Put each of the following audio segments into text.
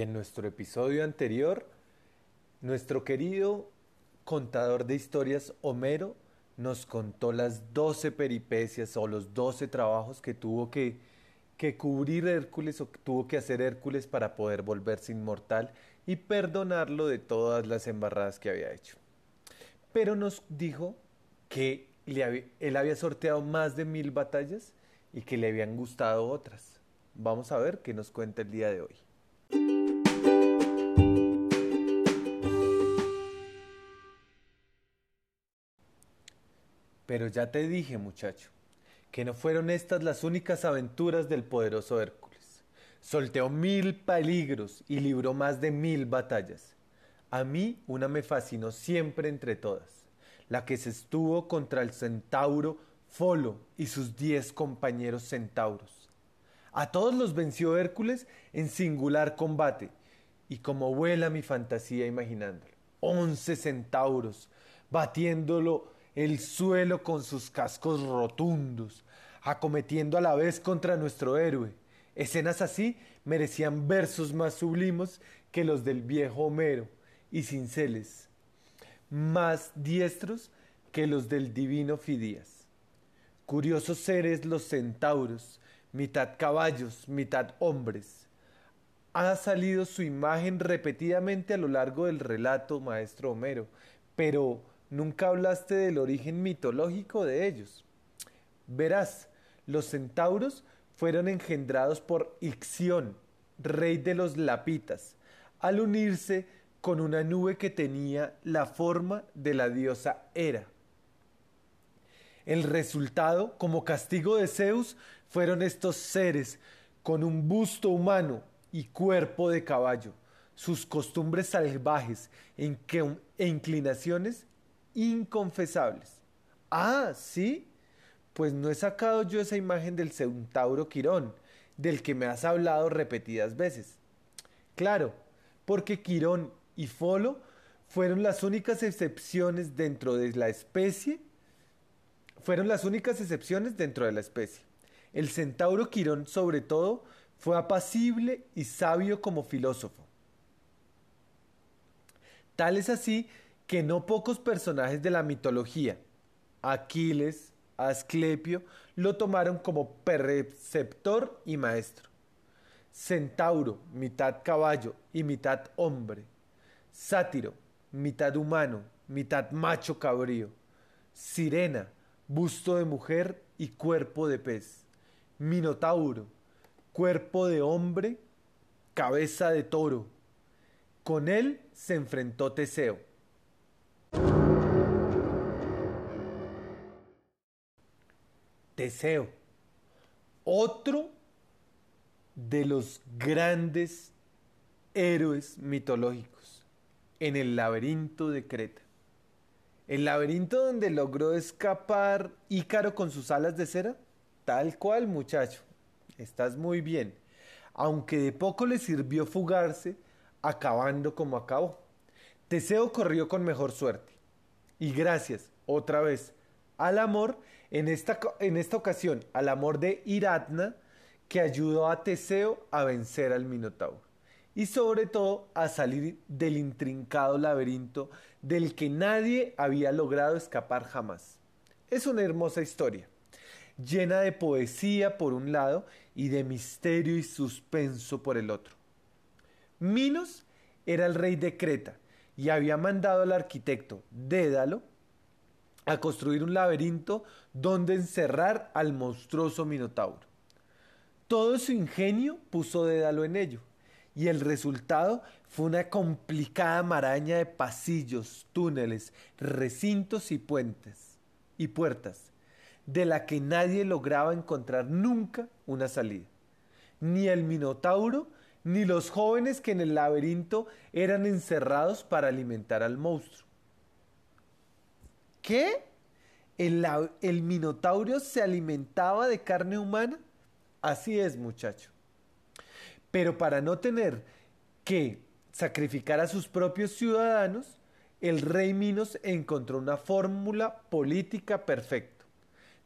En nuestro episodio anterior, nuestro querido contador de historias Homero nos contó las doce peripecias o los doce trabajos que tuvo que, que cubrir Hércules o que tuvo que hacer Hércules para poder volverse inmortal y perdonarlo de todas las embarradas que había hecho. Pero nos dijo que él había sorteado más de mil batallas y que le habían gustado otras. Vamos a ver qué nos cuenta el día de hoy. Pero ya te dije, muchacho, que no fueron estas las únicas aventuras del poderoso Hércules. Solteó mil peligros y libró más de mil batallas. A mí una me fascinó siempre entre todas, la que se estuvo contra el centauro Folo y sus diez compañeros centauros. A todos los venció Hércules en singular combate, y como vuela mi fantasía imaginándolo. Once centauros, batiéndolo el suelo con sus cascos rotundos, acometiendo a la vez contra nuestro héroe. Escenas así merecían versos más sublimes que los del viejo Homero y cinceles, más diestros que los del divino Fidías. Curiosos seres los centauros, mitad caballos, mitad hombres. Ha salido su imagen repetidamente a lo largo del relato, maestro Homero, pero nunca hablaste del origen mitológico de ellos. Verás, los centauros fueron engendrados por Ixión, rey de los Lapitas, al unirse con una nube que tenía la forma de la diosa Hera. El resultado, como castigo de Zeus, fueron estos seres con un busto humano y cuerpo de caballo, sus costumbres salvajes e inclinaciones inconfesables. Ah, sí, pues no he sacado yo esa imagen del centauro Quirón, del que me has hablado repetidas veces. Claro, porque Quirón y Folo fueron las únicas excepciones dentro de la especie, fueron las únicas excepciones dentro de la especie. El centauro Quirón, sobre todo, fue apacible y sabio como filósofo. Tal es así que no pocos personajes de la mitología, Aquiles, Asclepio, lo tomaron como preceptor y maestro. Centauro, mitad caballo y mitad hombre. Sátiro, mitad humano, mitad macho cabrío. Sirena, busto de mujer y cuerpo de pez. Minotauro, cuerpo de hombre, cabeza de toro. Con él se enfrentó Teseo Teseo, otro de los grandes héroes mitológicos en el laberinto de Creta. El laberinto donde logró escapar Ícaro con sus alas de cera. Tal cual, muchacho. Estás muy bien. Aunque de poco le sirvió fugarse, acabando como acabó. Teseo corrió con mejor suerte. Y gracias, otra vez, al amor, en esta, en esta ocasión al amor de Iratna, que ayudó a Teseo a vencer al Minotauro y sobre todo a salir del intrincado laberinto del que nadie había logrado escapar jamás. Es una hermosa historia, llena de poesía por un lado y de misterio y suspenso por el otro. Minos era el rey de Creta y había mandado al arquitecto Dédalo a construir un laberinto donde encerrar al monstruoso Minotauro. Todo su ingenio puso Dédalo en ello, y el resultado fue una complicada maraña de pasillos, túneles, recintos y puentes y puertas, de la que nadie lograba encontrar nunca una salida. Ni el Minotauro, ni los jóvenes que en el laberinto eran encerrados para alimentar al monstruo. ¿Qué? ¿El, ¿El, Minotauro se alimentaba de carne humana? Así es, muchacho. Pero para no tener que sacrificar a sus propios ciudadanos, el rey Minos encontró una fórmula política perfecta.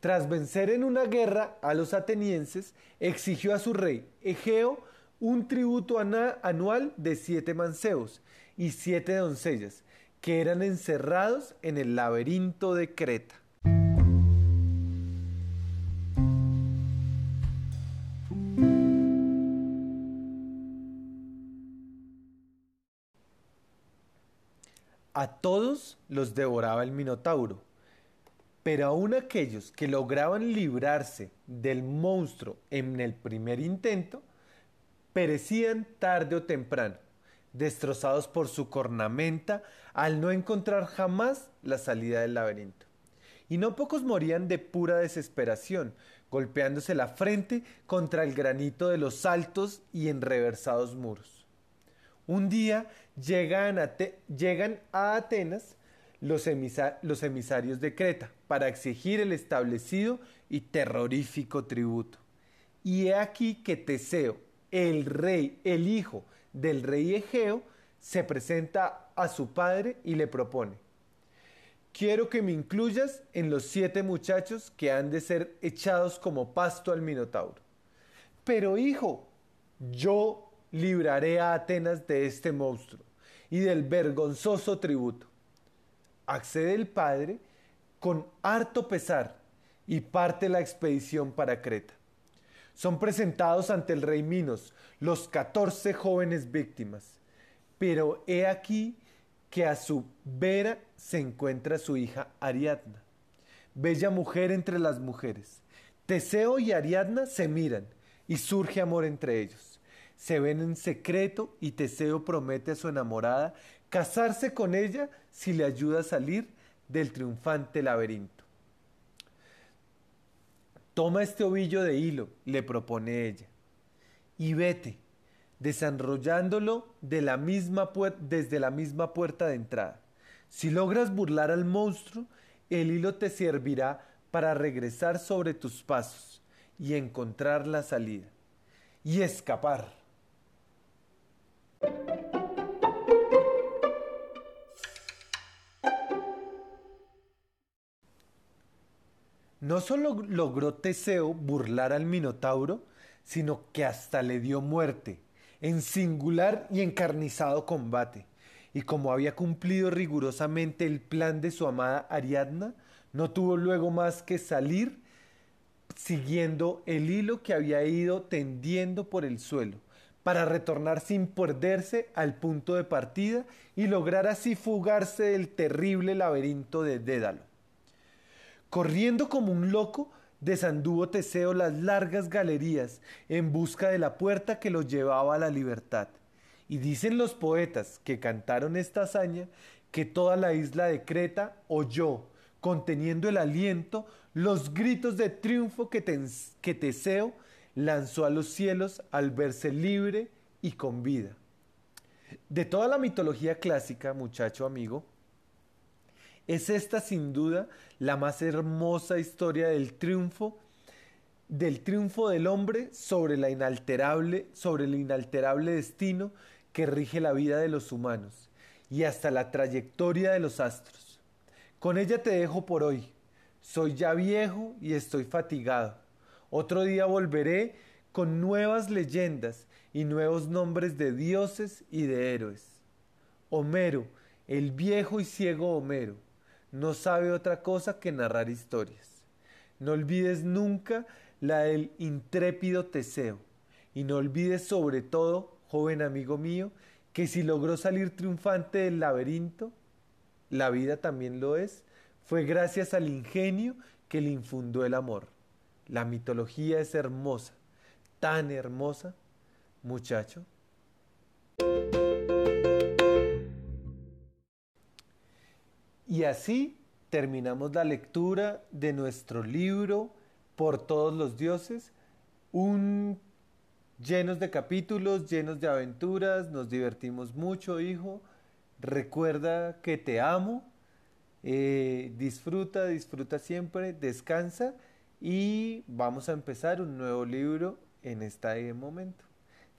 Tras vencer en una guerra a los atenienses, exigió a su rey Egeo un tributo anual de siete manceos y siete doncellas, que eran encerrados en el laberinto de Creta. A todos los devoraba el Minotauro, pero aún aquellos que lograban librarse del monstruo en el primer intento, perecían tarde o temprano, destrozados por su cornamenta al no encontrar jamás la salida del laberinto. Y no pocos morían de pura desesperación, golpeándose la frente contra el granito de los altos y enreversados muros. Un día llegan a, Atenas los, los emisarios de Creta para exigir el establecido y terrorífico tributo. Y he aquí que Teseo, el rey, el hijo del rey Egeo, se presenta a su padre y le propone, quiero que me incluyas en los siete muchachos que han de ser echados como pasto al Minotauro. Pero hijo, yo libraré a Atenas de este monstruo y del vergonzoso tributo. Accede el padre con harto pesar y parte la expedición para Creta. Son presentados ante el rey Minos los catorce jóvenes víctimas, pero he aquí que a su vera se encuentra su hija Ariadna, bella mujer entre las mujeres. Teseo y Ariadna se miran y surge amor entre ellos. Se ven en secreto y Teseo promete a su enamorada casarse con ella si le ayuda a salir del triunfante laberinto. Toma este ovillo de hilo, le propone ella, y vete, desenrollándolo de la misma desde la misma puerta de entrada. Si logras burlar al monstruo, el hilo te servirá para regresar sobre tus pasos y encontrar la salida y escapar. No solo logró Teseo burlar al Minotauro, sino que hasta le dio muerte, en singular y encarnizado combate. Y como había cumplido rigurosamente el plan de su amada Ariadna, no tuvo luego más que salir siguiendo el hilo que había ido tendiendo por el suelo, para retornar sin perderse al punto de partida y lograr así fugarse del terrible laberinto de Dédalo. Corriendo como un loco, desanduvo Teseo las largas galerías en busca de la puerta que lo llevaba a la libertad. Y dicen los poetas que cantaron esta hazaña que toda la isla de Creta oyó, conteniendo el aliento, los gritos de triunfo que, Teseo lanzó a los cielos al verse libre y con vida. De toda la mitología clásica, muchacho amigo, es esta sin duda la más hermosa historia del triunfo del triunfo del hombre sobre la inalterable sobre el inalterable destino que rige la vida de los humanos y hasta la trayectoria de los astros. Con ella te dejo por hoy. Soy ya viejo y estoy fatigado. Otro día volveré con nuevas leyendas y nuevos nombres de dioses y de héroes. Homero, el viejo y ciego Homero no sabe otra cosa que narrar historias. No olvides nunca la del intrépido Teseo, y no olvides sobre todo, joven amigo mío, que si logró salir triunfante del laberinto, la vida también lo es, fue gracias al ingenio que le infundó el amor. La mitología es hermosa, tan hermosa, muchacho. Y así terminamos la lectura de nuestro libro Por todos los dioses, un llenos de capítulos, llenos de aventuras, nos divertimos mucho, hijo. Recuerda que te amo, eh, disfruta, disfruta siempre, descansa y vamos a empezar un nuevo libro en este momento.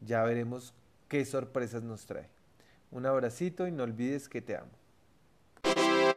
Ya veremos qué sorpresas nos trae. Un abracito y no olvides que te amo.